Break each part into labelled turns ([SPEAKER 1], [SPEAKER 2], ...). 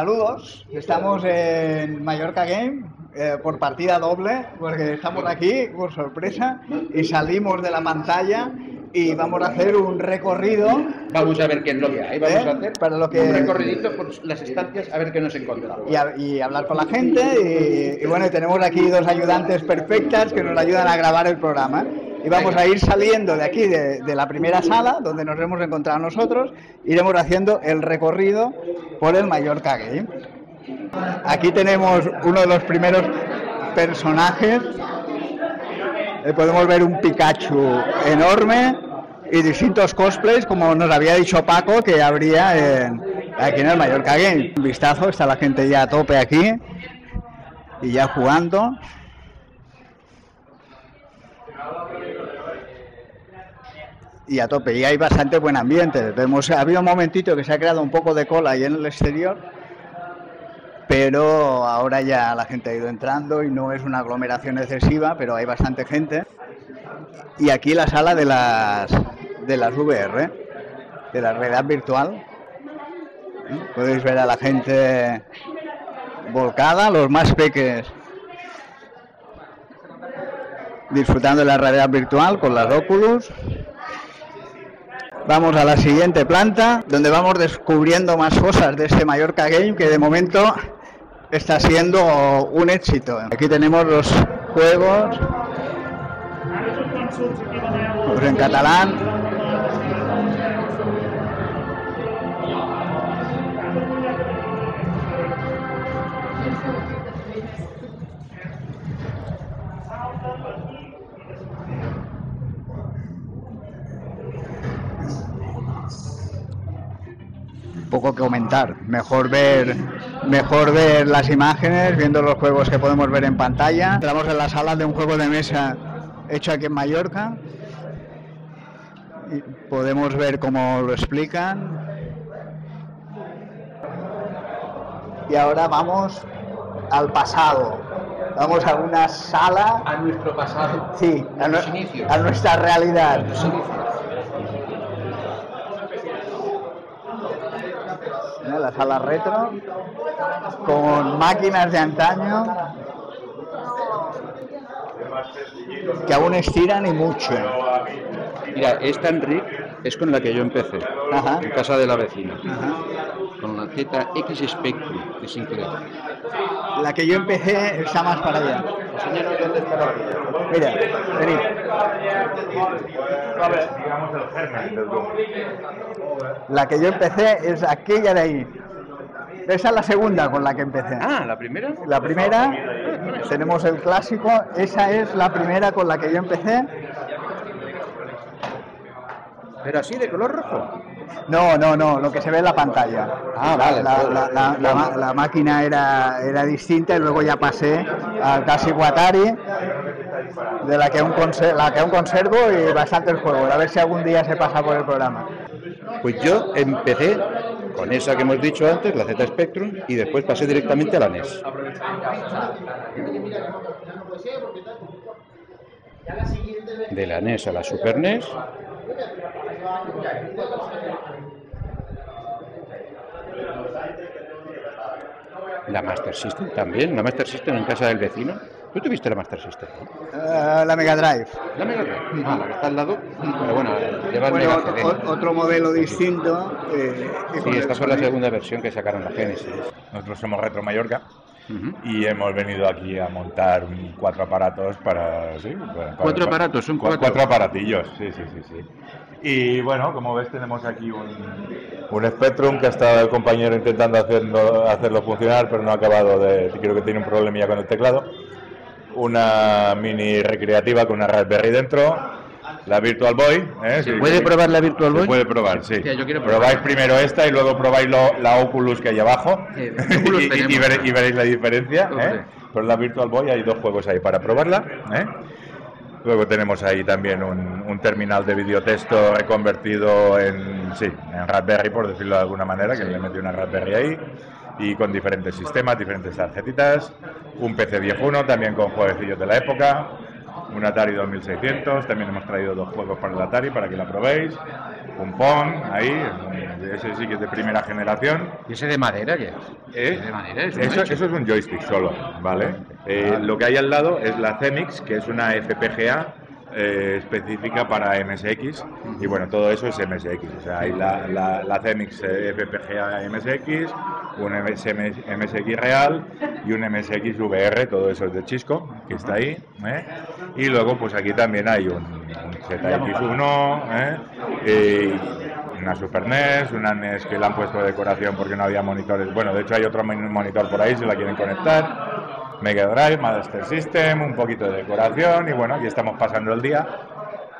[SPEAKER 1] Saludos, estamos en Mallorca Game eh, por partida doble, porque estamos aquí por sorpresa y salimos de la pantalla y vamos a hacer un recorrido.
[SPEAKER 2] Vamos a ver qué es lo que hay. Vamos
[SPEAKER 1] ¿Eh?
[SPEAKER 2] a hacer
[SPEAKER 1] Para lo que-
[SPEAKER 2] un recorridito por las estancias a ver qué nos encontramos.
[SPEAKER 1] y, a- y hablar con la gente. Y, y bueno, tenemos aquí dos ayudantes perfectas que nos ayudan a grabar el programa. Y vamos
[SPEAKER 2] Venga.
[SPEAKER 1] a ir saliendo de aquí, de, de la primera sala, donde nos hemos encontrado nosotros, iremos haciendo el recorrido por el Mallorca Game. Aquí tenemos uno de los primeros personajes. Eh, podemos ver un Pikachu enorme y distintos cosplays, como nos había dicho Paco, que habría en- aquí en el Mallorca Game. Un vistazo, está la gente ya a tope aquí y ya jugando. Y a tope, y hay bastante buen ambiente. Vemos, ha habido un momentito que se ha creado un poco de cola ahí en el exterior, pero ahora ya la gente ha ido entrando y no es una aglomeración excesiva, pero hay bastante gente. Y aquí la sala de las de las VR, de la realidad virtual. ¿Eh? Podéis ver a la gente volcada, los más peques disfrutando de la realidad virtual con las Oculus. Vamos a la siguiente planta, donde vamos descubriendo más cosas de este Mallorca Game que de momento está siendo un éxito. Aquí tenemos los juegos en catalán. Poco que comentar. Mejor ver, mejor ver las imágenes, viendo los juegos que podemos ver en pantalla. Entramos en la sala de un juego de mesa hecho aquí en Mallorca. Y podemos ver cómo lo explican. Y ahora vamos al pasado. Vamos a una sala,
[SPEAKER 2] A nuestro pasado.
[SPEAKER 1] sí, a,
[SPEAKER 2] a inicios.
[SPEAKER 1] a nuestra realidad.
[SPEAKER 2] Inicios.
[SPEAKER 1] La sala retro con máquinas de antaño que aún estiran y mucho.
[SPEAKER 2] Mira, esta Enric es con la que yo empecé,
[SPEAKER 1] Ajá.
[SPEAKER 2] en casa de la vecina, con la ZX Spectrum, es increíble.
[SPEAKER 1] La que yo empecé está más para allá.
[SPEAKER 2] ¿dónde está la?
[SPEAKER 1] Mira, venid.
[SPEAKER 3] Doom.
[SPEAKER 1] La que yo empecé es aquella de ahí. Esa es la segunda con la que empecé.
[SPEAKER 2] Ah, ¿la primera?
[SPEAKER 1] La primera, tenemos el clásico, esa es la primera con la que yo empecé.
[SPEAKER 2] Pero así, de color rojo.
[SPEAKER 1] No, no, no, lo que se ve en la pantalla.
[SPEAKER 2] Ah, vale.
[SPEAKER 1] La, la- la- la ma- la máquina era, era distinta y luego ya pasé al Classic Atari, de la que, aún la que aún conservo y bastantes juegos. A ver si algún día se pasa por el programa.
[SPEAKER 2] Pues yo empecé con esa que hemos dicho antes, la Z Spectrum, y después pasé directamente a la NES. De la NES a la Super NES. La Master System también, la Master System en casa del vecino. ¿Tú tuviste la Master System? no?
[SPEAKER 1] Eh, la Mega Drive.
[SPEAKER 2] La Mega Drive. Ah, la que está al lado. Pero bueno, lleva el
[SPEAKER 1] Bueno,
[SPEAKER 2] Mega
[SPEAKER 1] otro,
[SPEAKER 2] CD.
[SPEAKER 1] o- otro modelo distinto. eh,
[SPEAKER 2] Sí, esta fue la segunda versión que sacaron la Genesis.
[SPEAKER 3] Nosotros somos Retro Mallorca Y hemos venido aquí a montar un- cuatro aparatos para... ¿sí? para- para-
[SPEAKER 2] Cuatro aparatos, son
[SPEAKER 3] cua-
[SPEAKER 2] cuatro.
[SPEAKER 3] Cuatro aparatillos, sí, sí, sí, sí. Y bueno, como ves tenemos aquí un, un Spectrum que ha estado el compañero intentando hacerlo, hacerlo funcionar, pero no ha acabado de... Creo que tiene un problemilla con el teclado. Una mini recreativa con una Raspberry dentro. La Virtual Boy. ¿eh?
[SPEAKER 2] ¿Se
[SPEAKER 3] Sí,
[SPEAKER 2] puede
[SPEAKER 3] sí.
[SPEAKER 2] probar la Virtual
[SPEAKER 3] Se
[SPEAKER 2] Boy?
[SPEAKER 3] puede probar, sí.
[SPEAKER 2] Hostia, yo quiero
[SPEAKER 3] Probáis
[SPEAKER 2] probar.
[SPEAKER 3] primero esta y luego probáis lo- la Oculus que hay abajo
[SPEAKER 2] Sí, Oculus
[SPEAKER 3] y, y-
[SPEAKER 2] tenemos.
[SPEAKER 3] y veréis, y veréis la diferencia. ¿eh? Pero la Virtual Boy hay dos juegos ahí para probarla. ¿eh? Luego tenemos ahí también un, un terminal de videotexto reconvertido en, sí, en Raspberry, por decirlo de alguna manera, que le metí una Raspberry ahí, y con diferentes sistemas, diferentes tarjetitas, un PC viejuno también con jueguecillos de la época, un Atari 2600, también hemos traído dos juegos para el Atari para que la probéis, un Pong ahí, ese sí que es de primera generación.
[SPEAKER 2] ¿Y ese de madera qué es?
[SPEAKER 3] ¿Eh?
[SPEAKER 2] ¿De madera? ¿Es un
[SPEAKER 3] Eso, eso es un joystick solo, ¿vale? Eh, lo que hay al lado es la CEMIX, que es una FPGA eh, específica para MSX, y bueno, todo eso es MSX, o sea, hay la, la, la CEMIX eh, FPGA MSX, un MS MSX real y un MSX VR, todo eso es de Chisco, que está ahí, ¿eh? y luego pues aquí también hay un, un ZX1, ¿eh? Una Super NES, una NES que la han puesto de decoración porque no había monitores. Bueno, de hecho hay otro mon- monitor por ahí si la quieren conectar. Mega Drive, Master System, un poquito de decoración y bueno, aquí estamos pasando el día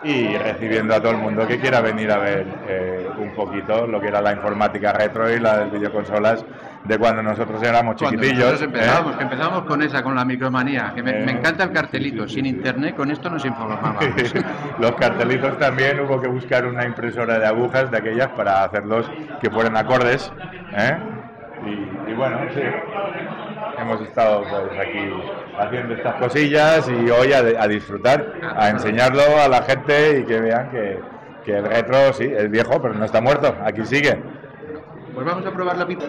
[SPEAKER 3] y recibiendo a todo el mundo que quiera venir a ver eh, un poquito lo que era la informática retro y la de videoconsolas de cuando nosotros éramos
[SPEAKER 2] Cuando
[SPEAKER 3] chiquitillos.
[SPEAKER 2] nosotros empezamos,
[SPEAKER 3] ¿eh?
[SPEAKER 2] que empezamos con esa, con la micromanía, que me,
[SPEAKER 3] Eh,
[SPEAKER 2] me encanta el cartelito, sin internet, con esto nos informábamos.
[SPEAKER 3] Los cartelitos también hubo que buscar una impresora de agujas de aquellas para hacerlos que fueran acordes. ¿eh? Y, y bueno, sí. Hemos estado pues, aquí haciendo estas cosillas y hoy a, a disfrutar, a enseñarlo a la gente y que vean que, que el retro, sí, es viejo, pero no está muerto. Aquí sigue.
[SPEAKER 2] Pues vamos a probar la pizza.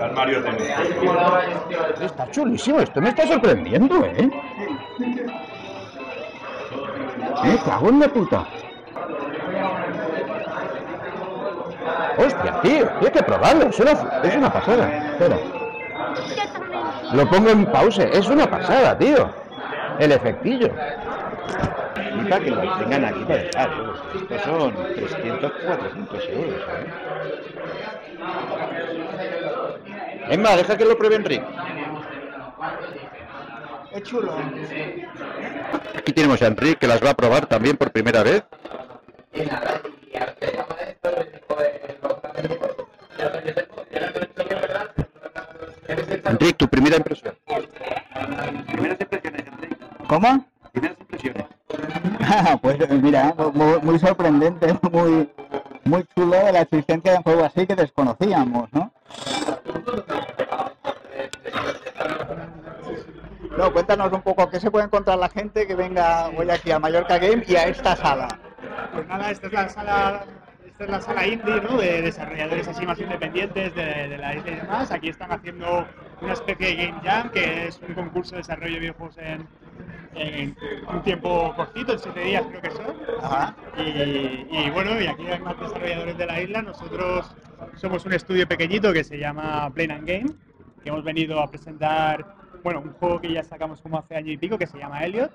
[SPEAKER 3] Al Mario Tennis.
[SPEAKER 2] Está chulísimo, esto me está sorprendiendo, ¿eh? Me cago en la puta. Hostia, tío, hay que probarlo, es una, es una pasada. Espera. Lo pongo en pause, es una pasada, tío. El efectillo.
[SPEAKER 4] Y para que lo tengan aquí para dejar, ¿eh? estos son 300, 400 euros. ¿eh?
[SPEAKER 2] Más, deja que lo pruebe Enrique.
[SPEAKER 1] Es chulo.
[SPEAKER 2] Aquí tenemos a Enrique que las va a probar también por primera vez. Enrique, tu primera impresión.
[SPEAKER 4] Primeras impresiones, Enrique.
[SPEAKER 1] ¿Cómo?
[SPEAKER 4] Primeras impresiones.
[SPEAKER 1] pues mira, muy, muy sorprendente, muy, muy chulo de la existencia de un juego así que desconocíamos, ¿no? No, cuéntanos un poco qué se puede encontrar la gente que venga hoy aquí a Mallorca Game y a esta sala.
[SPEAKER 5] Pues nada, esta es la sala, esta es la sala indie, ¿no? De desarrolladores así más independientes de, de la isla y demás. Aquí están haciendo una especie de Game Jam, que es un concurso de desarrollo de videojuegos en, en un tiempo cortito, en siete días creo que son.
[SPEAKER 1] Ajá.
[SPEAKER 5] Y, y bueno, y aquí hay más desarrolladores de la isla. Nosotros somos un estudio pequeñito que se llama Plain and Game, que hemos venido a presentar, bueno, un juego que ya sacamos como hace año y pico, que se llama Elliot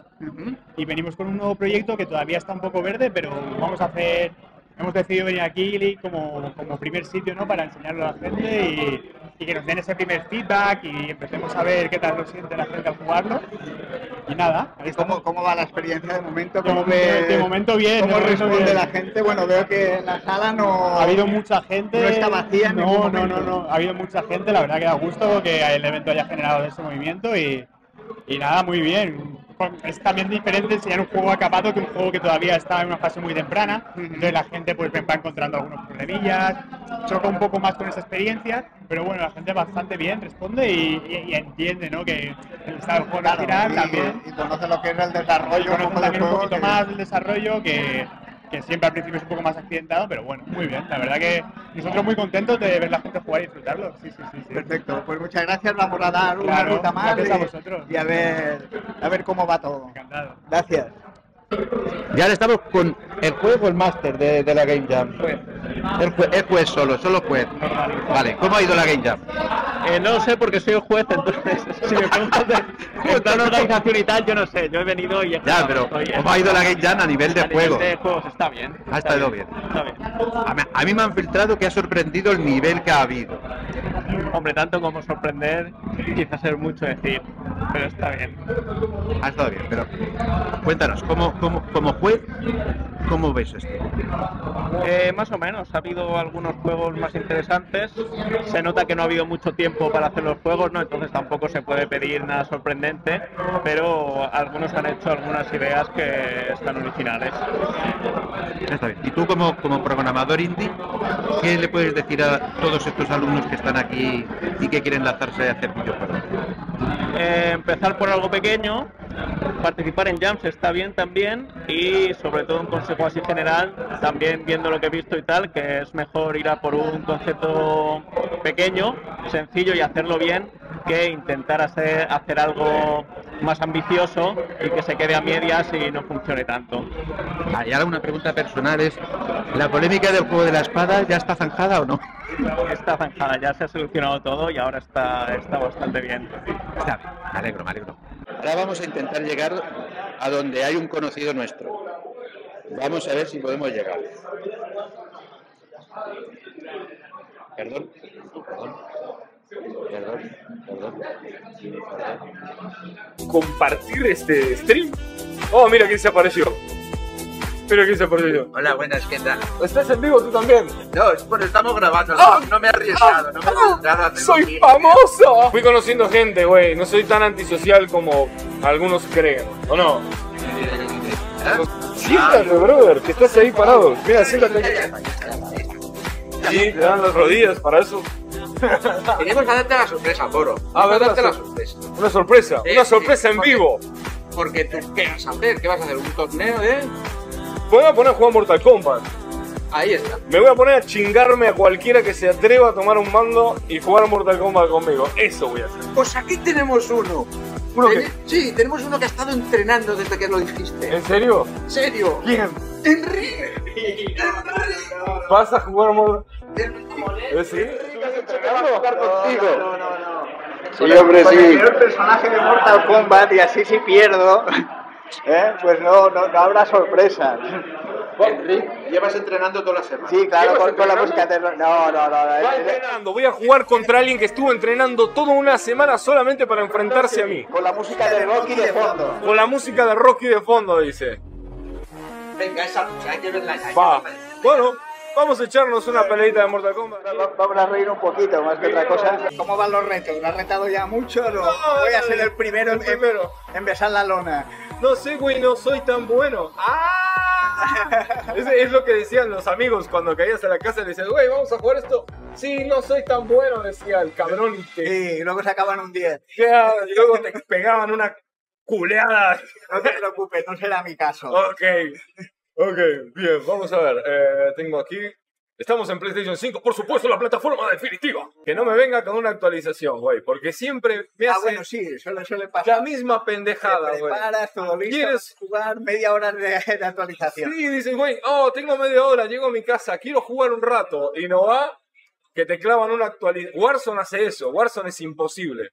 [SPEAKER 5] y venimos con un nuevo proyecto que todavía está un poco verde, pero vamos a hacer, hemos decidido venir aquí como, como primer sitio ¿no? para enseñarlo a la gente y, y que nos den ese primer feedback y empecemos a ver qué tal lo siente la gente al jugarlo. Y nada, ahí
[SPEAKER 1] ¿Y cómo, cómo va la experiencia de momento?
[SPEAKER 5] De
[SPEAKER 1] ¿Cómo ves-
[SPEAKER 5] de momento bien,
[SPEAKER 1] ¿Cómo
[SPEAKER 5] de
[SPEAKER 1] responde
[SPEAKER 5] bien.
[SPEAKER 1] la gente? Bueno, veo que en la sala no...
[SPEAKER 5] Ha habido mucha gente.
[SPEAKER 1] No está vacía en
[SPEAKER 5] no, no, no, no. Ha habido mucha gente. La verdad que da gusto que el evento haya generado ese movimiento y, y nada, muy bien. Es también diferente enseñar un juego acabado que un juego que todavía está en una fase muy temprana. Entonces la gente pues va encontrando algunos problemillas, choca un poco más con esa experiencia, pero bueno, la gente bastante bien responde y, y- y entiende, ¿no? Que está el juego
[SPEAKER 1] Claro, y,
[SPEAKER 5] también
[SPEAKER 1] y conoce lo que es el desarrollo
[SPEAKER 5] conocen
[SPEAKER 1] un poco
[SPEAKER 5] también un poquito
[SPEAKER 1] que-
[SPEAKER 5] más del desarrollo que, que siempre al principio es un poco más accidentado, pero bueno, muy bien. La verdad que nosotros muy contentos de ver la gente jugar y disfrutarlo. Sí, sí, sí. sí.
[SPEAKER 1] Perfecto, pues muchas gracias. Vamos a dar una
[SPEAKER 5] Claro,
[SPEAKER 1] ruta más
[SPEAKER 5] gracias a
[SPEAKER 1] y-
[SPEAKER 5] vosotros.
[SPEAKER 1] y a ver, a ver cómo va todo.
[SPEAKER 5] Encantado.
[SPEAKER 1] Gracias.
[SPEAKER 2] Y ahora estamos con el juez o el máster de, de la Game Jam. El juez, el juez solo, solo juez. Vale, ¿cómo ha ido la Game Jam?
[SPEAKER 6] Eh, no lo sé porque soy el juez, entonces si me preguntas de plan organización y tal, yo no sé. Yo he venido y he
[SPEAKER 2] Ya, pero ¿cómo ha ido la Game Jam a nivel de
[SPEAKER 6] a nivel
[SPEAKER 2] juego?
[SPEAKER 6] de juegos está bien.
[SPEAKER 2] Ha estado bien.
[SPEAKER 6] Está bien.
[SPEAKER 2] A mí me han filtrado que ha sorprendido el nivel que ha habido.
[SPEAKER 6] Hombre, tanto como sorprender, quizás ser mucho decir, pero está bien.
[SPEAKER 2] Ha estado bien, pero cuéntanos, ¿cómo, cómo, como juez, ¿cómo ves esto?
[SPEAKER 6] Eh, más o menos, ha habido algunos juegos más interesantes. Se nota que no ha habido mucho tiempo para hacer los juegos, ¿no? Entonces tampoco se puede pedir nada sorprendente, pero algunos han hecho algunas ideas que están originales.
[SPEAKER 2] Está bien. Y tú como, como programador indie, ¿qué le puedes decir a todos estos alumnos que están aquí y que quieren lanzarse a hacer videojuegos?
[SPEAKER 6] Eh, empezar por algo pequeño participar en jams está bien también y sobre todo un consejo así general, también viendo lo que he visto y tal, que es mejor ir a por un concepto pequeño, sencillo y hacerlo bien que intentar hacer, hacer algo más ambicioso y que se quede a medias y no funcione tanto.
[SPEAKER 2] Ah, y ahora una pregunta personal es, ¿la polémica del juego de la espada ya está zanjada o no?
[SPEAKER 6] Está zanjada, ya se ha solucionado todo y ahora está, está bastante bien.
[SPEAKER 2] Está bien, me alegro, me alegro. Ahora vamos a intentar llegar a donde hay un conocido nuestro. Vamos a ver si podemos llegar. Perdón, perdón, perdón, perdón, perdón.
[SPEAKER 7] compartir este stream. Oh, mira quién se apareció. Mira quién se apareció.
[SPEAKER 2] Hola, buenas, ¿qué tal?
[SPEAKER 7] ¿Estás en vivo tú también?
[SPEAKER 2] No, es bueno, estamos grabando,
[SPEAKER 7] Ah,
[SPEAKER 2] no, me he arriesgado, no me he arriesgado a hacer
[SPEAKER 7] ¡Soy famoso! Fui conociendo gente, güey. No soy tan antisocial como algunos creen. ¿O no? Siéntate, brother, que estás ahí parado. Mira, siéntate aquí. Sí, te dan las rodillas para eso.
[SPEAKER 2] Queríamos darte la sorpresa, Poro.
[SPEAKER 7] Ah, ¿verdad?
[SPEAKER 2] darte la sorpresa.
[SPEAKER 7] Una sorpresa,
[SPEAKER 2] Sí,
[SPEAKER 7] una sorpresa en vivo.
[SPEAKER 2] Porque tú, ¿qué vas a hacer? ¿Qué vas a hacer? ¿Un torneo de...?
[SPEAKER 7] Voy a poner a jugar Mortal Kombat.
[SPEAKER 2] Ahí está.
[SPEAKER 7] Me voy a poner a chingarme a cualquiera que se atreva a tomar un mando y jugar a Mortal Kombat conmigo. Eso voy a hacer.
[SPEAKER 2] Pues aquí tenemos uno.
[SPEAKER 7] ¿Uno
[SPEAKER 2] Ten-
[SPEAKER 7] qué?
[SPEAKER 2] Sí, tenemos uno que ha estado entrenando desde que lo dijiste.
[SPEAKER 7] ¿En serio?
[SPEAKER 2] ¿En serio?
[SPEAKER 7] ¿Quién?
[SPEAKER 2] Enrique.
[SPEAKER 7] ¿Vas a jugar a Mortal ¿Eh, ¿Sí? Jugar contigo.
[SPEAKER 1] Sí, hombre, sí. el peor personaje de Mortal Kombat y así si pierdo, ¿eh? pues no, no, no habrá sorpresas.
[SPEAKER 2] Enrique, llevas entrenando toda la semana.
[SPEAKER 1] Sí, claro,
[SPEAKER 7] ¿Llevas
[SPEAKER 1] con, con la música de... No, no, no.
[SPEAKER 7] Va
[SPEAKER 1] eh,
[SPEAKER 7] entrenando. Voy a jugar contra alguien que estuvo entrenando toda una semana solamente para enfrentarse a mí.
[SPEAKER 1] Con la música de Rocky de fondo.
[SPEAKER 7] Con la música de Rocky de fondo, dice.
[SPEAKER 2] Venga, esa lucha, hay que verla ya.
[SPEAKER 7] Va. Bueno, vamos a echarnos una peleita de Mortal Kombat.
[SPEAKER 1] Va- Vamos a reír un poquito más que otra cosa. ¿Cómo van los retos? ¿Lo has retado ya mucho? No, voy a ser el primero, en-
[SPEAKER 7] primero.
[SPEAKER 1] en besar la lona.
[SPEAKER 7] No sé, güey, no soy tan bueno. ¡Ah! Es, es lo que decían los amigos cuando caías a la casa y le decían, güey, vamos a jugar esto. Sí, no soy tan bueno, decía el cabrón. Y te,
[SPEAKER 1] Sí, luego se acaban un 10.
[SPEAKER 7] ya, y luego te pegaban una culeada.
[SPEAKER 1] No te preocupes, no será mi caso.
[SPEAKER 7] Ok, ok, bien, vamos a ver. eh, tengo aquí. Estamos en PlayStation 5, por supuesto, la plataforma definitiva. Que no me venga con una actualización, güey, porque siempre me
[SPEAKER 1] Ah,
[SPEAKER 7] hace
[SPEAKER 1] bueno, sí, suele, suele pasar.
[SPEAKER 7] la misma pendejada, güey.
[SPEAKER 1] preparas, todo listo,
[SPEAKER 7] ¿Quieres?
[SPEAKER 1] jugar media hora de, de actualización.
[SPEAKER 7] Sí, dices, güey, oh, tengo media hora, llego a mi casa, quiero jugar un rato. Y no va, que te clavan una actualización. Warzone hace eso, Warzone es imposible.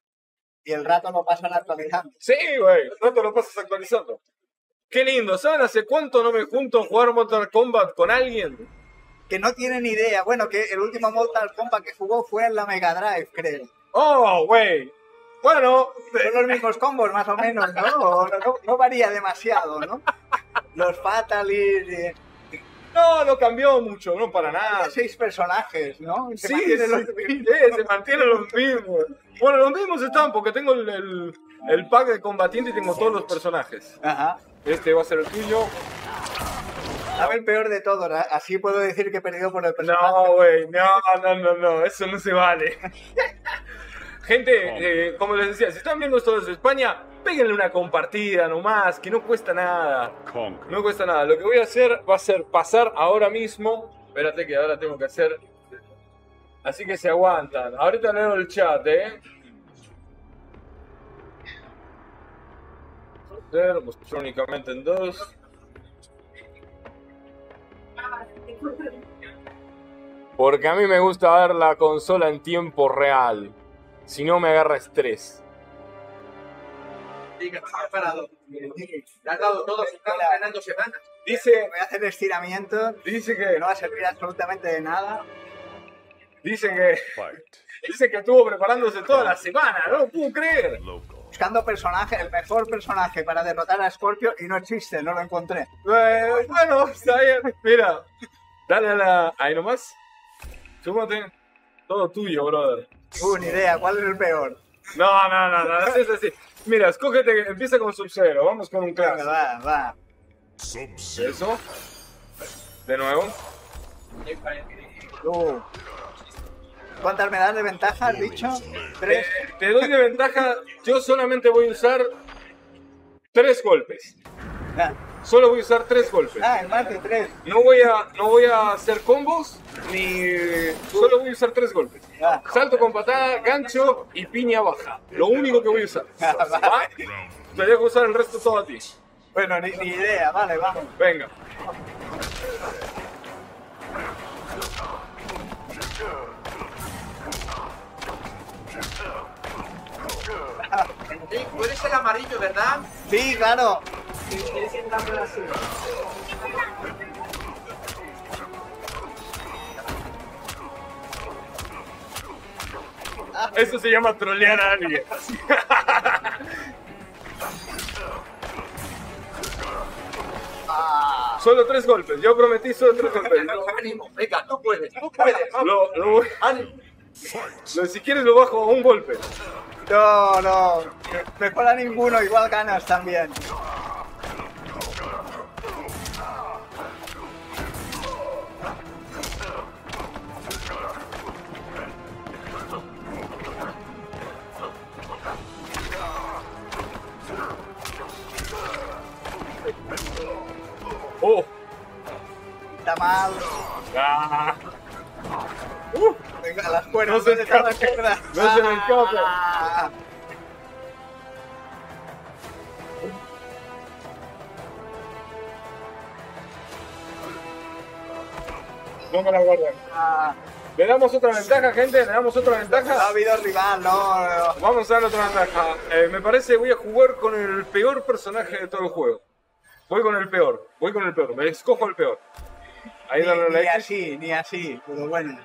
[SPEAKER 1] Y el rato lo pasan actualizando.
[SPEAKER 7] Sí, güey, no te lo pasas actualizando. Qué lindo, ¿saben hace cuánto no me junto a jugar Mortal Kombat con alguien?
[SPEAKER 1] Que no tienen idea. Bueno, que el último Mortal Kombat que jugó fue en la Mega Drive, creo.
[SPEAKER 7] Oh, güey. Bueno,
[SPEAKER 1] Son los mismos combos, más o menos, ¿no? No, no- no varía demasiado, ¿no? Los Fatalis, eh,
[SPEAKER 7] no, no cambió mucho, no para nada.
[SPEAKER 1] seis personajes, ¿no? Se
[SPEAKER 7] Sí,
[SPEAKER 1] mantienen los
[SPEAKER 7] sí,
[SPEAKER 1] mismos.
[SPEAKER 7] sí, se mantienen los mismos. Bueno, los mismos están porque tengo el, el, el pack de combatiente y tengo todos los personajes.
[SPEAKER 1] Ajá.
[SPEAKER 7] Este va a ser el tuyo.
[SPEAKER 1] A ver, peor de todo, ¿no? así puedo decir que he perdido por el personaje.
[SPEAKER 7] No, güey, no, no, no, no, eso no se vale. Gente, eh, como les decía, si están viendo esto desde España, péguenle una compartida nomás, que no cuesta nada. No cuesta nada. Lo que voy a hacer va a ser pasar ahora mismo. Espérate que ahora tengo que hacer. Así que se aguantan. Ahorita leo el chat, ¿eh? Hacer, mostrar únicamente en dos. Porque a mí me gusta ver la consola en tiempo real. Si no me agarra estrés. Dice,
[SPEAKER 1] Voy a hacer estiramientos
[SPEAKER 7] dice
[SPEAKER 1] que
[SPEAKER 7] que,
[SPEAKER 1] no va a servir absolutamente de nada.
[SPEAKER 7] dice que, dice que estuvo preparándose toda la semana. No lo puedo creer.
[SPEAKER 1] Buscando personaje, el mejor personaje para derrotar a Scorpio y no existe, no lo encontré.
[SPEAKER 7] Eh, bueno, está bien. Mira, dale a la. Ahí nomás. Súmate. Todo tuyo, brother.
[SPEAKER 1] Uh, ni idea, ¿cuál es el peor?
[SPEAKER 7] No, no, no, no. Es así. Mira, escógete. Empieza con Sub-Zero. Vamos con un clásico.
[SPEAKER 1] va, va.
[SPEAKER 7] Eso. De nuevo.
[SPEAKER 1] Uh. ¿Cuántas me das de ventaja, has dicho? Tres.
[SPEAKER 7] Eh, te doy de ventaja. Yo solamente voy a usar tres golpes.
[SPEAKER 1] Ah,
[SPEAKER 7] Solo voy a usar tres golpes.
[SPEAKER 1] Ah, en más de tres.
[SPEAKER 7] No voy a, no voy a hacer combos, ni solo voy a usar tres golpes.
[SPEAKER 1] Ah.
[SPEAKER 7] Salto con patada, gancho y piña baja. Lo único que voy a usar. ¿Va? Te dejo usar el resto todo a ti.
[SPEAKER 1] Bueno, ni, ni idea, vale, vamos.
[SPEAKER 7] Venga.
[SPEAKER 2] Tú eres el amarillo, ¿verdad?
[SPEAKER 1] Sí, claro.
[SPEAKER 7] Eso se llama trolear a alguien. Solo tres golpes. Yo prometí solo tres golpes.
[SPEAKER 2] Ánimo, venga, tú puedes, tú puedes.
[SPEAKER 7] Lo, lo voy-
[SPEAKER 2] Ánimo.
[SPEAKER 7] lo- si quieres lo bajo a un golpe.
[SPEAKER 1] No, no. Mejor a ninguno, igual ganas también.
[SPEAKER 7] Oh.
[SPEAKER 1] Está mal.
[SPEAKER 7] Ah. Uh.
[SPEAKER 1] Venga, las cuerdas.
[SPEAKER 7] No se
[SPEAKER 1] ¿dónde están las
[SPEAKER 7] escape.
[SPEAKER 1] cuerdas?
[SPEAKER 7] No se me escape. La guardan.
[SPEAKER 1] Ah,
[SPEAKER 7] Le damos otra ventaja, gente. Le damos otra
[SPEAKER 1] no ha
[SPEAKER 7] ventaja.
[SPEAKER 1] habido rival, no. no.
[SPEAKER 7] Vamos a dar otra ventaja. Eh, me parece que voy a jugar con el peor personaje de todo el juego. Voy con el peor. Voy con el peor. Me escojo el peor. Ahí
[SPEAKER 1] Ni,
[SPEAKER 7] la
[SPEAKER 1] ni así, ni así. Pero bueno.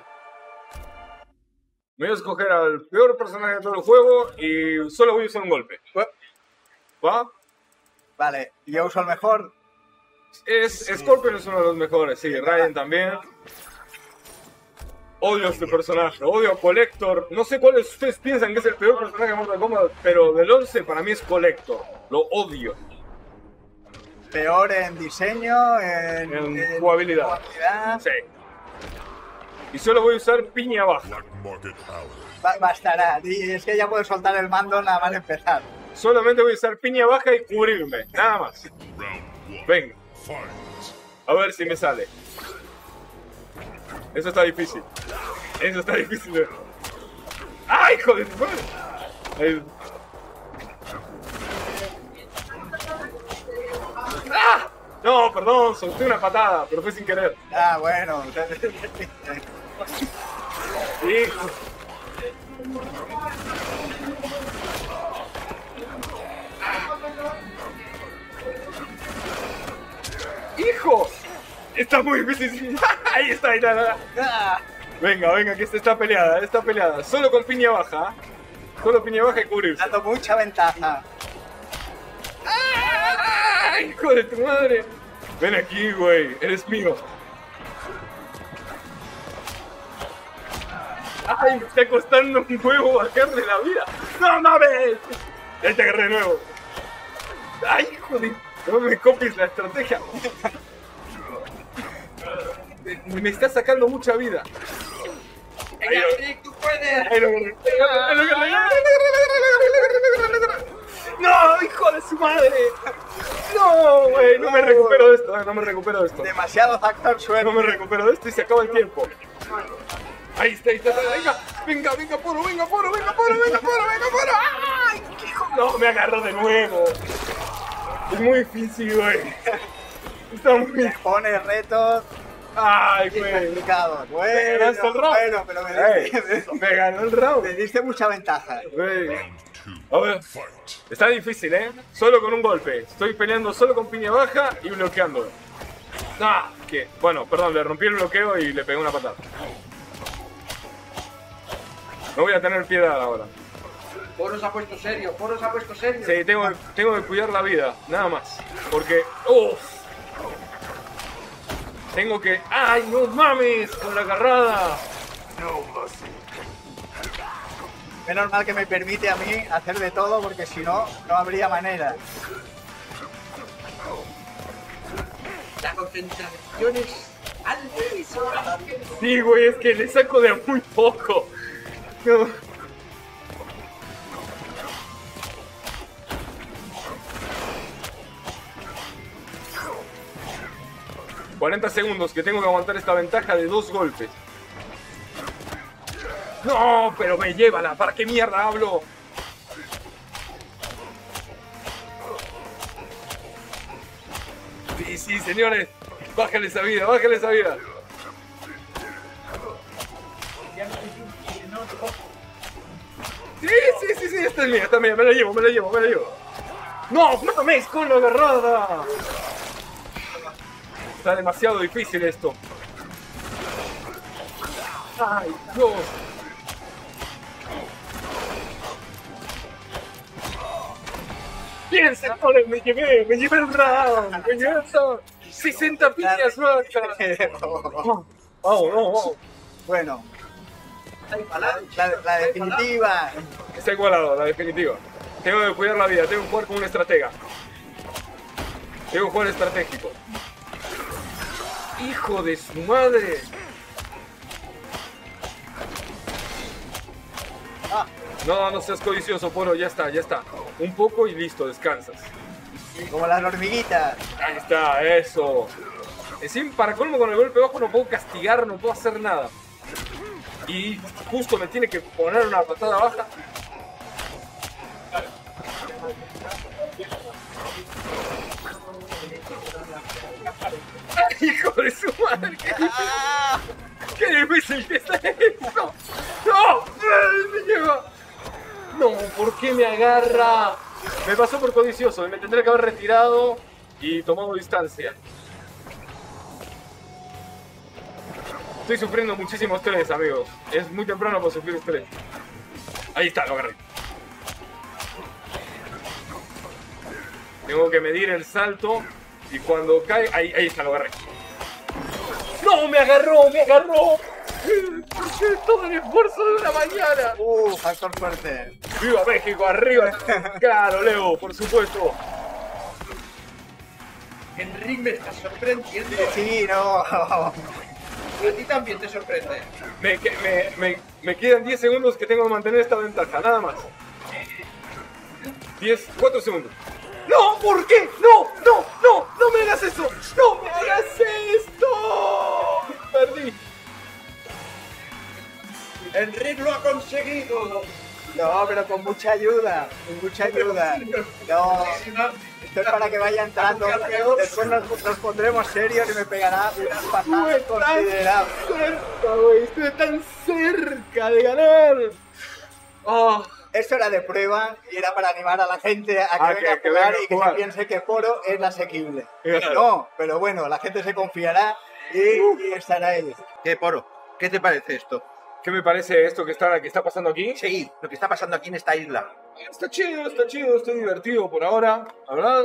[SPEAKER 7] Me voy a escoger al peor personaje de todo el juego y solo voy a usar un golpe. ¿Va?
[SPEAKER 1] Vale, yo uso el mejor.
[SPEAKER 7] Es, Scorpion es uno de los mejores, sí, Ryan también. Odio a este personaje, odio a Collector. No sé cuál de ustedes piensan que es el peor personaje de Mortal Kombat, pero del 11 para mí es Collector. Lo odio.
[SPEAKER 1] Peor en diseño, en,
[SPEAKER 7] En jugabilidad.
[SPEAKER 1] jugabilidad.
[SPEAKER 7] Sí. Y solo voy a usar piña baja.
[SPEAKER 1] Ba- bastará. Y es que ya puedo soltar el mando nada más empezar.
[SPEAKER 7] Solamente voy a usar piña baja y cubrirme, nada más. Venga. A ver si me sale. Eso está difícil. Eso está difícil. ¡Ay, hijo de madre! ¡Ah! No, perdón, solté una patada, pero fue sin querer.
[SPEAKER 1] Ah, bueno.
[SPEAKER 7] Hijo. ¡Hijo! Está muy difícil. Ahí está, ahí está. ahí está. Venga, venga, que esta está peleada, está peleada. Solo con piña baja. Solo piña baja y cubrirse.
[SPEAKER 1] dando mucha ventaja.
[SPEAKER 7] ¡Ah! ¡Hijo de tu madre! Ven aquí, güey. Eres mío. ¡Ay! Me está costando un huevo bajarle la vida. ¡No mames! Ya te agarré de nuevo. ¡Ay, hijo de... No me copies la estrategia. Me, me está sacando mucha vida.
[SPEAKER 2] Rick, tú puedes.
[SPEAKER 7] ¡No, hijo de su madre! ¡No, güey! No me recupero de esto, no me recupero de esto.
[SPEAKER 1] Demasiado factor
[SPEAKER 7] No
[SPEAKER 1] suerte.
[SPEAKER 7] me recupero de esto y se acaba el tiempo. Ahí está, ahí está, venga, venga, venga, poro, venga, poro, venga, poro, venga, poro, venga, poro. ¡Ay, hijo! No, me agarró de nuevo. Es muy difícil, güey. Está muy...
[SPEAKER 1] Pone retos
[SPEAKER 7] Ay, güey.
[SPEAKER 1] complicados.
[SPEAKER 7] Me
[SPEAKER 1] Bueno,
[SPEAKER 7] ganaste el round.
[SPEAKER 1] bueno, pero me
[SPEAKER 7] me ganó el round.
[SPEAKER 1] me diste mucha ventaja.
[SPEAKER 7] Güey. A ver, está difícil, ¿eh? Solo con un golpe. Estoy peleando solo con piña baja y bloqueando. Ah, que. Bueno, perdón, le rompí el bloqueo y le pegué una patada. No voy a tener piedad ahora.
[SPEAKER 2] Poro se ha puesto serio, Poro se ha puesto serio.
[SPEAKER 7] Sí, tengo, tengo que cuidar la vida, nada más. Porque. ¡Uf! Tengo que. ¡Ay, no mames! Con la agarrada.
[SPEAKER 1] Menos mal que me permite a mí hacer de todo porque si no, no habría manera.
[SPEAKER 2] La concentración es altísima.
[SPEAKER 7] Sí, güey, es que le saco de muy poco. No. 40 segundos que tengo que aguantar esta ventaja de dos golpes. No, pero me llévala. ¿Para qué mierda hablo? Sí, sí, señores. Bájale esa vida, bájale esa vida. Sí, sí, sí, sí, esta es mía, esta es mía. Me la llevo, me la llevo, me la llevo. ¡No, mames con la agarrada! Está demasiado difícil esto. ¡Ay, Dios! Bien, señores, me llevé, me llevé el round, me llevé el round. 60 piñas sueltas. Vamos, vamos, vamos.
[SPEAKER 1] Bueno, la, la- la definitiva.
[SPEAKER 7] Está igualado, la definitiva. Tengo que cuidar la vida, tengo que jugar como un estratega. Tengo que jugar estratégico. ¡Hijo de su madre! No, no seas codicioso, Poro, ya está, ya está. Un poco y listo, descansas.
[SPEAKER 1] Como las hormiguitas.
[SPEAKER 7] Ahí está, eso. Encima, para colmo con el golpe bajo no puedo castigar, no puedo hacer nada. Y justo me tiene que poner una patada baja. ¡Hijo de su madre! ¡Qué difícil, ¡Qué difícil que está esto! ¡No! ¡Ay, ¡Me lleva! No, ¿por qué me agarra? Me pasó por codicioso y me tendré que haber retirado y tomado distancia. Estoy sufriendo muchísimo estrés, amigos. Es muy temprano para sufrir estrés. Ahí está, lo agarré. Tengo que medir el salto y cuando cae... Ahí, ahí está, lo agarré. ¡No! ¡Me agarró! ¡Me agarró! ¿Por qué todo el esfuerzo de una mañana?
[SPEAKER 1] Uh, factor fuerte.
[SPEAKER 7] ¡Viva México! ¡Arriba! Claro, Leo, por supuesto.
[SPEAKER 2] Enrique me está sorprendiendo.
[SPEAKER 1] Sí, no.
[SPEAKER 2] A ti también te sorprende.
[SPEAKER 7] Me, que- me, me, me quedan 10 segundos que tengo que mantener esta ventaja, nada más. 10, 4 segundos. ¡No! ¿Por qué? ¡No! ¡No! ¡No! ¡No me hagas eso! ¡No me hagas esto! Perdí.
[SPEAKER 2] Enrique lo ha conseguido.
[SPEAKER 1] No, pero con mucha ayuda. Con mucha ayuda. No. Esto es para que vaya entrando. Después nos, nos pondremos serios y me pegará unas patadas considerables.
[SPEAKER 7] Estuve tan cerca de ganar. Oh,
[SPEAKER 1] Esto era de prueba y era para animar a la gente a que
[SPEAKER 7] A
[SPEAKER 1] venga
[SPEAKER 7] que- que
[SPEAKER 1] a jugar
[SPEAKER 7] venga a
[SPEAKER 1] y que
[SPEAKER 7] jugar.
[SPEAKER 1] se piense que Foro es asequible.
[SPEAKER 7] Claro.
[SPEAKER 1] No, pero bueno, la gente se confiará y, y estará ahí.
[SPEAKER 2] ¿Qué, Poro? ¿Qué te parece esto?
[SPEAKER 7] ¿Qué me parece esto que está, que está pasando aquí?
[SPEAKER 2] Sí, lo que está pasando aquí en esta isla.
[SPEAKER 7] Está chido, está chido, estoy divertido por ahora, la verdad.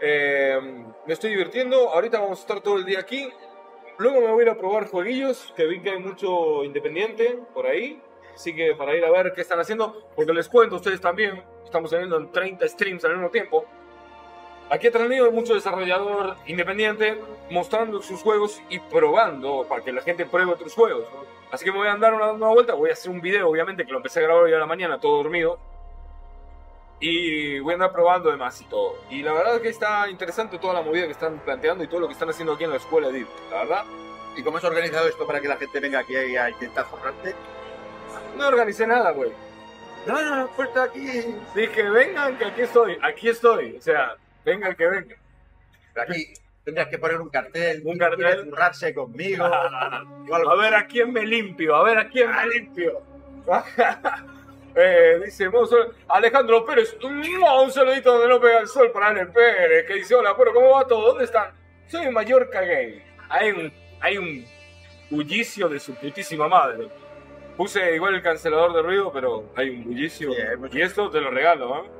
[SPEAKER 7] Eh, me estoy divirtiendo. Ahorita vamos a estar todo el día aquí. Luego me voy a ir a probar jueguillos, que vi que hay mucho independiente por ahí. Así que para ir a ver qué están haciendo, porque les cuento, ustedes también, estamos teniendo en 30 streams al mismo tiempo. Aquí mío hay mucho desarrollador independiente mostrando sus juegos y probando para que la gente pruebe otros juegos. Así que me voy a andar una, una vuelta, voy a hacer un video, obviamente, que lo empecé a grabar hoy a la mañana, todo dormido. Y voy a andar probando demás y todo. Y la verdad que está interesante toda la movida que están planteando y todo lo que están haciendo aquí en la escuela DIV. La verdad,
[SPEAKER 2] ¿Y cómo has organizado esto para que la gente venga aquí a intentar forrarte?
[SPEAKER 7] No organicé nada, güey.
[SPEAKER 2] No, no, no, puerta aquí.
[SPEAKER 7] Dije, vengan, que aquí estoy, aquí estoy. O sea, vengan que vengan.
[SPEAKER 2] Aquí tendrías que poner un cartel.
[SPEAKER 7] Un
[SPEAKER 2] ¿quién
[SPEAKER 7] cartel.
[SPEAKER 2] zurrarse conmigo.
[SPEAKER 7] A ver a quién me limpio, a ver a quién me limpio. Eh, dice Alejandro Pérez, un saludito donde no pega el sol para Ale Pérez, que dice, hola, pero ¿cómo va todo? ¿Dónde están? Soy Mallorca Game. Hay un, hay un bullicio de su putísima madre. Puse igual el cancelador de ruido, pero hay un bullicio.
[SPEAKER 2] Sí, hay mucho.
[SPEAKER 7] Y esto te lo regalo, ¿eh?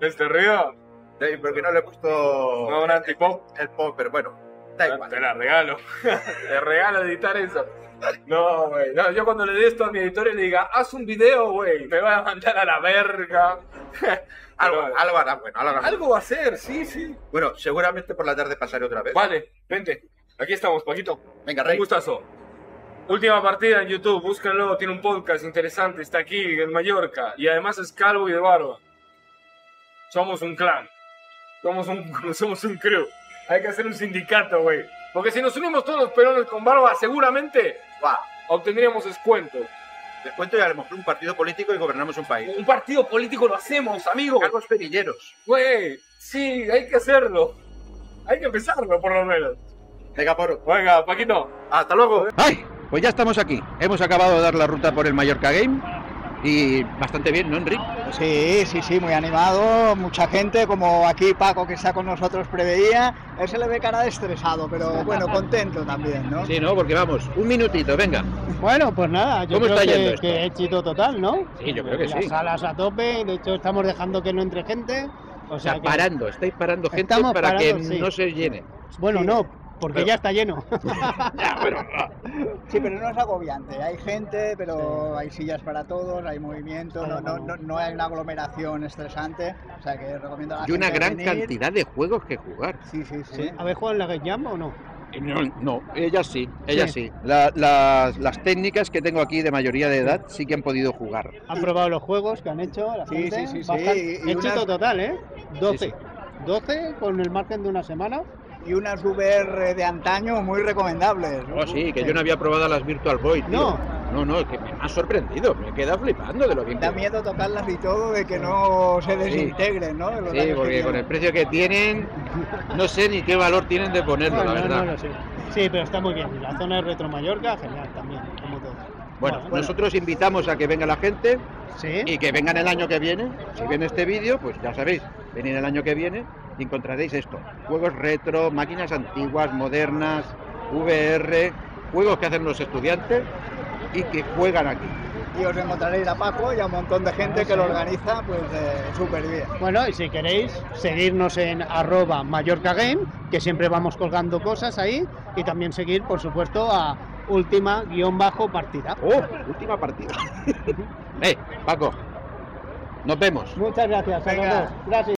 [SPEAKER 7] Este ruido,
[SPEAKER 2] Sí, porque no le he puesto
[SPEAKER 7] no un antipop.
[SPEAKER 2] el pop, pero bueno, da igual.
[SPEAKER 7] Te la regalo. Te regalo editar eso. No, güey. No, yo cuando le dé esto a mi editor y le diga, haz un video, güey, me va a mandar a la verga.
[SPEAKER 2] Algo,
[SPEAKER 7] Pero-
[SPEAKER 2] algo hará, bueno, algo hará.
[SPEAKER 7] algo va a hacer, sí, sí.
[SPEAKER 2] Bueno, seguramente por la tarde pasaré otra vez.
[SPEAKER 7] Vale, vente. Aquí estamos, Paquito.
[SPEAKER 2] Venga,
[SPEAKER 7] Un
[SPEAKER 2] Rey.
[SPEAKER 7] gustazo. Última partida en YouTube, búsquenlo, tiene un podcast interesante, está aquí en Mallorca. Y además es calvo y de barba. Somos un clan. Somos un, somos un crew. Hay que hacer un sindicato, güey. Porque si nos unimos todos los perones con barba, seguramente
[SPEAKER 4] Va,
[SPEAKER 7] obtendríamos descuento.
[SPEAKER 4] descuento y a lo mejor un partido político y gobernamos un país.
[SPEAKER 7] Un partido político lo hacemos, amigo.
[SPEAKER 4] Cargos perilleros.
[SPEAKER 7] Güey, sí, hay que hacerlo. Hay que empezarlo, por lo menos.
[SPEAKER 4] Venga, poro.
[SPEAKER 7] Venga, Paquito.
[SPEAKER 4] Hasta luego.
[SPEAKER 2] ¡Ay! Pues ya estamos aquí. Hemos acabado de dar la ruta por el Mallorca Game y bastante bien, ¿no, Enrique?
[SPEAKER 1] Sí, sí, sí, muy animado, mucha gente, como aquí Paco que está con nosotros preveía, él se le ve cara de estresado, pero bueno, contento también, ¿no?
[SPEAKER 2] Sí, ¿no? Porque vamos, un minutito, venga.
[SPEAKER 8] Bueno, pues nada, yo
[SPEAKER 2] ¿Cómo
[SPEAKER 8] creo
[SPEAKER 2] está
[SPEAKER 8] que,
[SPEAKER 2] yendo esto?
[SPEAKER 8] que éxito total, ¿no?
[SPEAKER 2] Sí, yo creo que
[SPEAKER 8] Las
[SPEAKER 2] sí.
[SPEAKER 8] salas a tope, de hecho estamos dejando que no entre gente. O
[SPEAKER 2] O
[SPEAKER 8] sea,
[SPEAKER 2] sea,
[SPEAKER 8] que-
[SPEAKER 2] parando, estáis parando gente
[SPEAKER 8] Estamos
[SPEAKER 2] para que
[SPEAKER 8] parando, sí.
[SPEAKER 2] no se llene.
[SPEAKER 8] Bueno, no, porque
[SPEAKER 2] Pero-
[SPEAKER 8] ya está lleno.
[SPEAKER 2] Ya, bueno,
[SPEAKER 1] Sí, pero no es agobiante, hay gente, pero hay sillas para todos, hay movimiento, no, no, no, no hay una aglomeración estresante, o sea que recomiendo a la
[SPEAKER 2] y una
[SPEAKER 1] gente
[SPEAKER 2] gran
[SPEAKER 1] venir.
[SPEAKER 2] cantidad de juegos que jugar.
[SPEAKER 1] Sí, sí, sí.
[SPEAKER 8] ¿Habéis jugado en la Game Jam o no?
[SPEAKER 2] No, no, ellas sí, ellas
[SPEAKER 8] Sí.
[SPEAKER 2] sí. La- las, las técnicas que tengo aquí de mayoría de edad sí que han podido jugar.
[SPEAKER 8] ¿Han probado los juegos que han hecho la
[SPEAKER 1] Sí,
[SPEAKER 8] gente?
[SPEAKER 1] sí, sí, sí,
[SPEAKER 8] Bastante-
[SPEAKER 1] y- y
[SPEAKER 8] Éxito
[SPEAKER 1] unas-
[SPEAKER 8] total, ¿eh? 12.
[SPEAKER 2] Sí,
[SPEAKER 8] 12 con el margen de una semana.
[SPEAKER 1] Y unas VR de antaño muy recomendables.
[SPEAKER 2] Oh, sí, que yo no había probado las Virtual Boy, tío.
[SPEAKER 8] No.
[SPEAKER 2] No, no, que me ha sorprendido, me he quedado flipando de lo bien
[SPEAKER 1] Da
[SPEAKER 2] que...
[SPEAKER 1] miedo tocarlas y todo, de que no se desintegren, ¿no? De
[SPEAKER 2] Sí,
[SPEAKER 1] que
[SPEAKER 2] porque con el precio que tienen, no sé ni qué valor tienen de ponerlo,
[SPEAKER 8] Bueno,
[SPEAKER 2] la
[SPEAKER 8] no,
[SPEAKER 2] verdad.
[SPEAKER 8] no sé. Sí, pero está muy bien. La zona de Retro Mallorca, genial también, como todo.
[SPEAKER 2] Bueno, nosotros invitamos a que venga la gente
[SPEAKER 8] Sí.
[SPEAKER 2] y que vengan el año que viene. Si ven este vídeo, pues ya sabéis, venid el año que viene y encontraréis esto. Juegos retro, máquinas antiguas, modernas, VR, juegos que hacen los estudiantes y que juegan aquí.
[SPEAKER 1] Y os encontraréis a Paco y a un montón de gente que lo organiza pues eh, súper bien.
[SPEAKER 8] Bueno, y si queréis, seguirnos en arroba Mallorca Game, que siempre vamos colgando cosas ahí, y también seguir, por supuesto, a última guion bajo partida.
[SPEAKER 2] ¡Oh! Última partida. eh, Paco, nos vemos.
[SPEAKER 8] Muchas gracias a los dos. Gracias.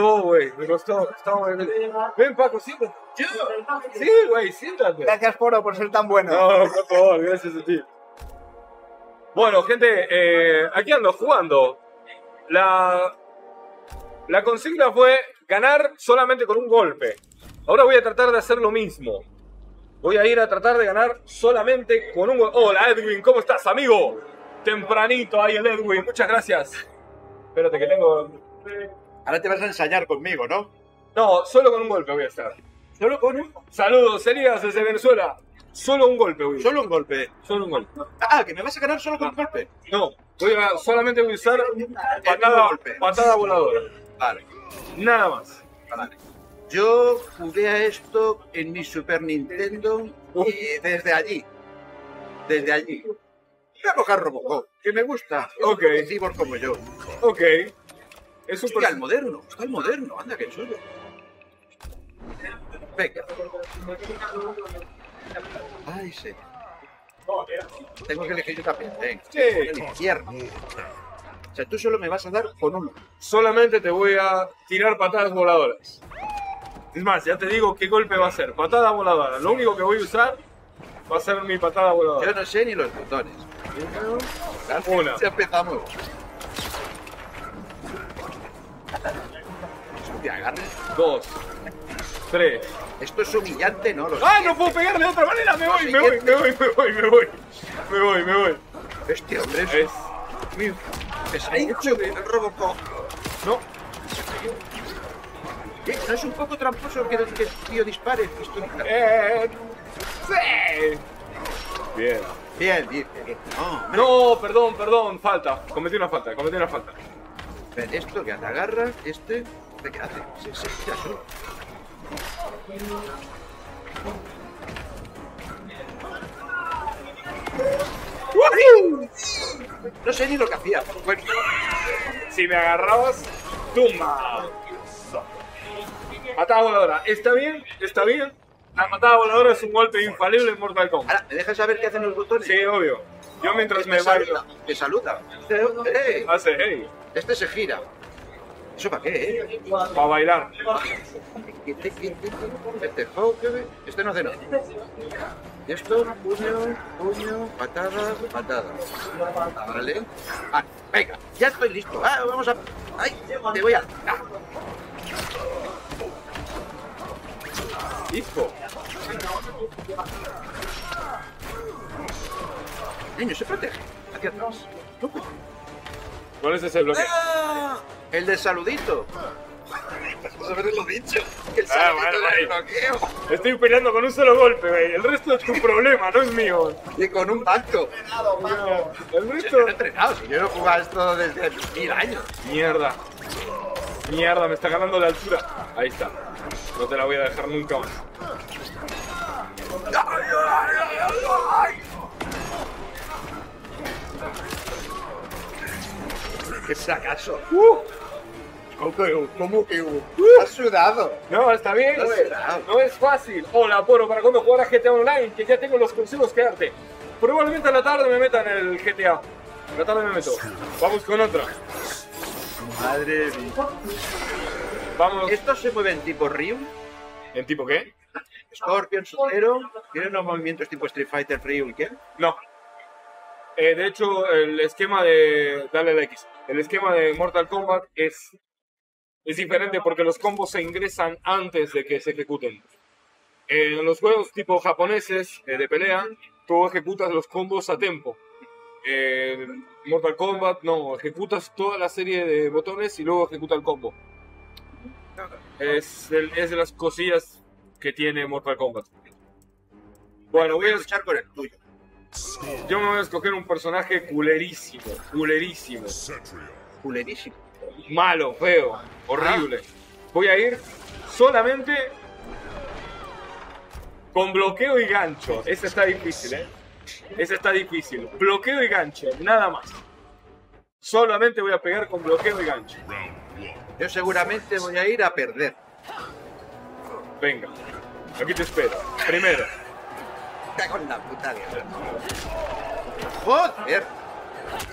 [SPEAKER 7] Costó, güey. Me costó. Estamos en el- Ven, Paco, siéntate. Sí, güey, siéntate.
[SPEAKER 1] Gracias, Poro, por ser tan bueno.
[SPEAKER 7] No, por favor, gracias a ti. Bueno, gente, eh, aquí ando jugando. La, la consigna fue ganar solamente con un golpe. Ahora voy a tratar de hacer lo mismo. Voy a ir a tratar de ganar solamente con un golpe. Hola, Edwin, ¿cómo estás, amigo? Tempranito ahí el Edwin, muchas gracias. Espérate que tengo...
[SPEAKER 4] Ahora te vas a ensayar conmigo, ¿no?
[SPEAKER 7] No, solo con un golpe voy a estar.
[SPEAKER 4] Solo con un,
[SPEAKER 7] Saludos, Elías desde Venezuela. Solo un golpe, voy.
[SPEAKER 4] solo un golpe.
[SPEAKER 7] Solo un golpe.
[SPEAKER 4] Ah, que me vas a ganar solo con un golpe.
[SPEAKER 7] No, voy a, solamente voy a usar patada,
[SPEAKER 4] golpe.
[SPEAKER 7] patada voladora.
[SPEAKER 4] Vale.
[SPEAKER 7] Nada más.
[SPEAKER 4] Vale. Yo jugué a esto en mi Super Nintendo y desde allí, desde allí, voy a coger Robocop, que me gusta.
[SPEAKER 7] Ok.
[SPEAKER 4] Cibor como yo.
[SPEAKER 7] Ok. Es un per-
[SPEAKER 4] moderno, está el moderno, anda que chulo. Venga. Ay, sí. Tengo que elegir yo también. Venga.
[SPEAKER 7] Sí.
[SPEAKER 4] El infierno. O sea, tú solo me vas a dar con uno.
[SPEAKER 7] Solamente te voy a tirar patadas voladoras. Es más, ya te digo qué golpe va a ser. Patada voladora. Lo único que voy a usar va a ser mi patada
[SPEAKER 4] Yo
[SPEAKER 7] voladora.
[SPEAKER 4] no sé ni los botones.
[SPEAKER 7] Una.
[SPEAKER 4] Ya empezamos. Hostia, agarre.
[SPEAKER 7] Dos. Tres.
[SPEAKER 4] Esto es humillante, ¿no? Los
[SPEAKER 7] ¡Ah, no puedo pegar de otra manera! Me voy, me voy, me voy, me voy, me voy. Me voy, me voy.
[SPEAKER 4] Este hombre es,
[SPEAKER 7] Es...
[SPEAKER 4] es mucho el Robocop.
[SPEAKER 7] No.
[SPEAKER 4] ¿Qué? ¿No es un poco tramposo que, que el tío dispare? pistolita?
[SPEAKER 7] Eh... Sí. Bien.
[SPEAKER 4] Bien, bien. No,
[SPEAKER 7] perdón, perdón, falta. Cometí una falta, cometí una falta.
[SPEAKER 4] Ven, Esto que te agarra, este, ¿de qué hace? Se, se gira solo. No sé ni lo que hacía. Bueno,
[SPEAKER 7] Si me agarrabas, tumba. Patada voladora. ¿Está bien? ¿Está bien? La patada voladora es un golpe infalible en Mortal Kombat.
[SPEAKER 4] ahora, ¿me dejas saber qué hacen los botones?
[SPEAKER 7] Sí, obvio. Yo mientras me bailo.
[SPEAKER 4] saluda, que saluda. Este, ¡Ey!
[SPEAKER 7] Hace, hey.
[SPEAKER 4] Este se gira. ¿Eso para qué, eh?
[SPEAKER 7] Para bailar.
[SPEAKER 4] Este Hawkeye, este no hace nada. Y esto, puño, puño, patada, patada. Vale. Ah, venga, ya estoy listo. Ah, vamos a. ¡Ay! Te voy a. Ah.
[SPEAKER 7] Hijo.
[SPEAKER 4] Niño, se protege. Hacia atrás.
[SPEAKER 7] ¿Cuál es ese bloque?
[SPEAKER 4] ¡Ah! El del saludito. Pues haberlo dicho. El
[SPEAKER 7] Ah,
[SPEAKER 4] saludito
[SPEAKER 7] vale,
[SPEAKER 4] del
[SPEAKER 7] vale.
[SPEAKER 4] bloqueo.
[SPEAKER 7] Estoy peleando con un solo golpe, güey. El resto es tu problema, no es mío.
[SPEAKER 4] Y con un banco.
[SPEAKER 7] El
[SPEAKER 4] Yo
[SPEAKER 7] resto.
[SPEAKER 4] no he entrenado, si yo no he jugado esto desde mil años.
[SPEAKER 7] Mierda. Mierda, me está ganando la altura. Ahí está. No te la voy a dejar nunca más.
[SPEAKER 4] ¡Qué fracaso!
[SPEAKER 7] Uh,
[SPEAKER 4] ¿Cómo que, cómo que has sudado?
[SPEAKER 7] no, está bien,
[SPEAKER 4] No
[SPEAKER 7] es fácil. Hola, Poro, para cuando jugar a GTA Online, que ya tengo los consejos que darte. Probablemente a la tarde me meta en el GTA. A la tarde me meto. Vamos con otra.
[SPEAKER 4] Madre mía.
[SPEAKER 7] Vamos.
[SPEAKER 4] ¿Estos se mueven tipo Ryu?
[SPEAKER 7] ¿En tipo qué?
[SPEAKER 4] Scorpion, Sotero. ¿Tienen unos movimientos tipo Street Fighter, Ryu y qué?
[SPEAKER 7] No. Eh, de hecho, el esquema de. Dale la X. El esquema de Mortal Kombat es. Es diferente porque los combos se ingresan antes de que se ejecuten. En los juegos tipo japoneses eh, de pelea, tú ejecutas los combos a tiempo. En Mortal Kombat, no, ejecutas toda la serie de botones y luego ejecuta el combo. Es, el- es de las cosillas que tiene Mortal Kombat. Bueno, voy a
[SPEAKER 4] luchar con el tuyo.
[SPEAKER 7] Yo me voy a escoger un personaje culerísimo, culerísimo,
[SPEAKER 4] Culerísimo.
[SPEAKER 7] malo, feo, horrible. Voy a ir solamente con bloqueo y gancho. Ese está difícil, ¿eh? Ese está difícil. Bloqueo y gancho, nada más. Solamente voy a pegar con bloqueo y gancho.
[SPEAKER 4] Yo seguramente voy a ir a perder.
[SPEAKER 7] Venga, aquí te espero. Primero,
[SPEAKER 4] Cago en la puta de Joder.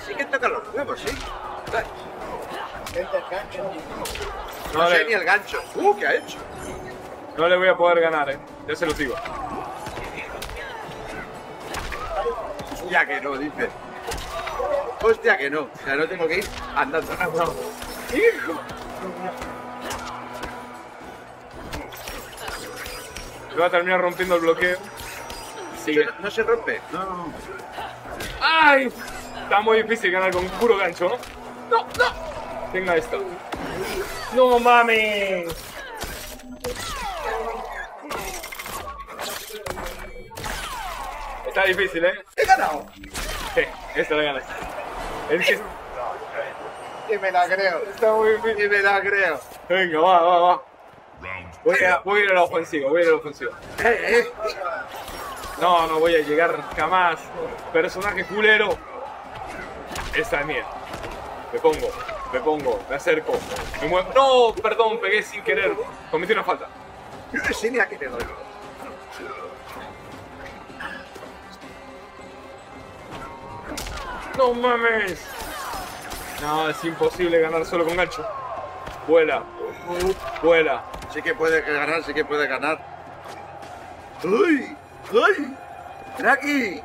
[SPEAKER 4] Sí que tocan los huevos, sí. Ay,
[SPEAKER 7] no
[SPEAKER 4] No sé
[SPEAKER 7] le,
[SPEAKER 4] ni el gancho. Uh, ¿qué ha hecho?
[SPEAKER 7] no le voy a poder ganar, ¿eh? Ya se los digo.
[SPEAKER 4] Ya que no, dice. Hostia que no. O sea, no tengo que ir andando.
[SPEAKER 7] ¡Hijo! Le va a terminar rompiendo el bloqueo. Sigue.
[SPEAKER 4] No, no se rompe. No.
[SPEAKER 7] ¡Ay! Está muy difícil ganar con un puro gancho, ¿no? ¡No, no! Tenga esto. ¡No mames! Está difícil, ¿eh?
[SPEAKER 4] ¡He ganado!
[SPEAKER 7] Sí, esta la ganas. Es que
[SPEAKER 4] Y me la creo.
[SPEAKER 7] está muy difícil.
[SPEAKER 4] Y me la creo.
[SPEAKER 7] Venga, va, va, va. Voy a, voy a ir a la ofensiva, voy a ir a la ofensiva.
[SPEAKER 4] Eh, eh.
[SPEAKER 7] No, no voy a llegar jamás. Personaje culero. Esta es mía. Me pongo, me pongo, me acerco, me muevo. No, perdón, pegué sin querer. Cometí una falta.
[SPEAKER 4] A qué te doy.
[SPEAKER 7] No mames. No, es imposible ganar solo con gancho. Vuela, vuela.
[SPEAKER 4] Sí que puede ganar, sí que puede ganar. ¡Uy! ¡Uy! ¡Naki!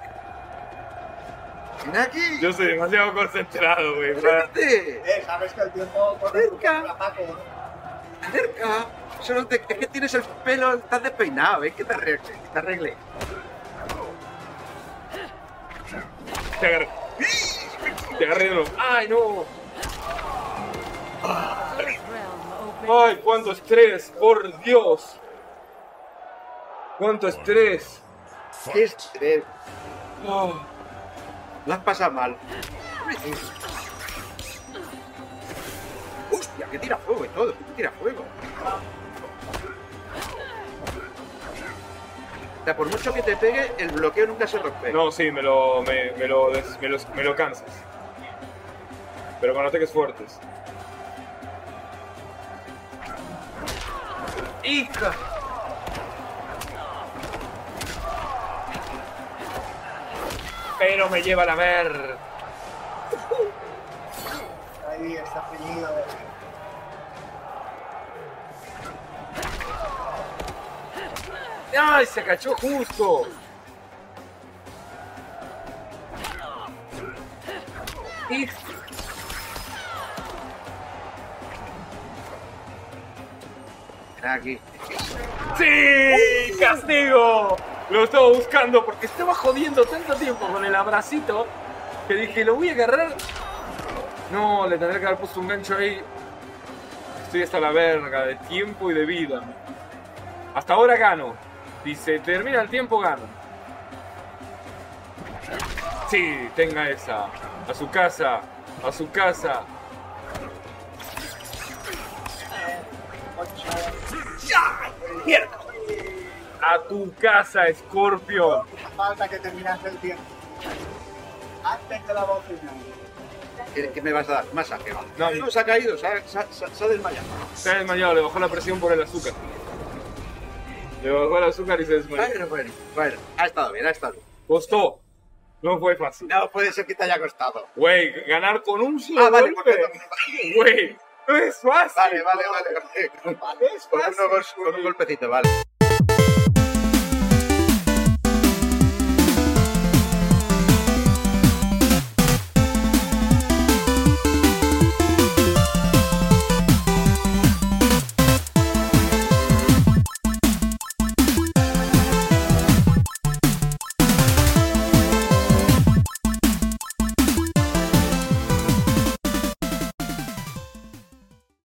[SPEAKER 4] ¡Naki!
[SPEAKER 7] Yo soy demasiado concentrado, güey.
[SPEAKER 8] Eh, sabes que el tiempo corre
[SPEAKER 4] Cerca. ¡Cerca! Solo te- es que tienes el pelo, estás despeinado, ¿eh? Que te arregle. que te arregle.
[SPEAKER 7] Te agarré. Te agarré de nuevo. ¡Ay, no! ¡Ay, cuánto estrés! ¡Por Dios! ¡Cuánto estrés!
[SPEAKER 4] ¡Qué estrés!
[SPEAKER 7] Oh,
[SPEAKER 4] Lo has pasado mal. ¡Hostia! Que tira fuego y todo. Que tira fuego. O sea, por mucho que te pegue, el bloqueo nunca se rompe.
[SPEAKER 7] no, sí, me lo, me, me lo, des- me, los- me lo cansas. Pero con ataques fuertes. ¡Hija! pero me lleva la mer.
[SPEAKER 8] Ahí está feliz.
[SPEAKER 7] ¡Ay! Se cachó justo.
[SPEAKER 4] Aquí.
[SPEAKER 7] ¡Sí! ¡Castigo! Lo estaba buscando porque estaba jodiendo tanto tiempo con el abracito que dije, lo voy a agarrar. No, le tendré que haber puesto un gancho ahí. Estoy hasta la verga de tiempo y de vida. Hasta ahora gano. Dice, termina el tiempo, gano. Sí, tenga esa. A su casa, a su casa.
[SPEAKER 4] ¡Mierda!
[SPEAKER 7] A tu casa, Scorpion.
[SPEAKER 1] Falta que terminase el tiempo. Antes de la voz final.
[SPEAKER 4] ¿Qué, me vas a dar? Masaje.
[SPEAKER 7] No,
[SPEAKER 4] No, se ha caído, se ha, se ha- se ha- se ha desmayado.
[SPEAKER 7] Se ha desmayado, le bajó la presión por el azúcar. Le bajó el azúcar y se desmayó.
[SPEAKER 4] Bueno, bueno, bueno. Ha estado bien, ha estado bien.
[SPEAKER 7] Costó. No fue fácil.
[SPEAKER 4] No puede ser que te haya costado.
[SPEAKER 7] Güey, ganar con un solo
[SPEAKER 4] Ah, vale,
[SPEAKER 7] golpe.
[SPEAKER 4] porque-
[SPEAKER 7] Güey, no es fácil.
[SPEAKER 4] Vale, vale, vale. vale.
[SPEAKER 7] No es
[SPEAKER 4] Con, uno- con un golpecito, vale.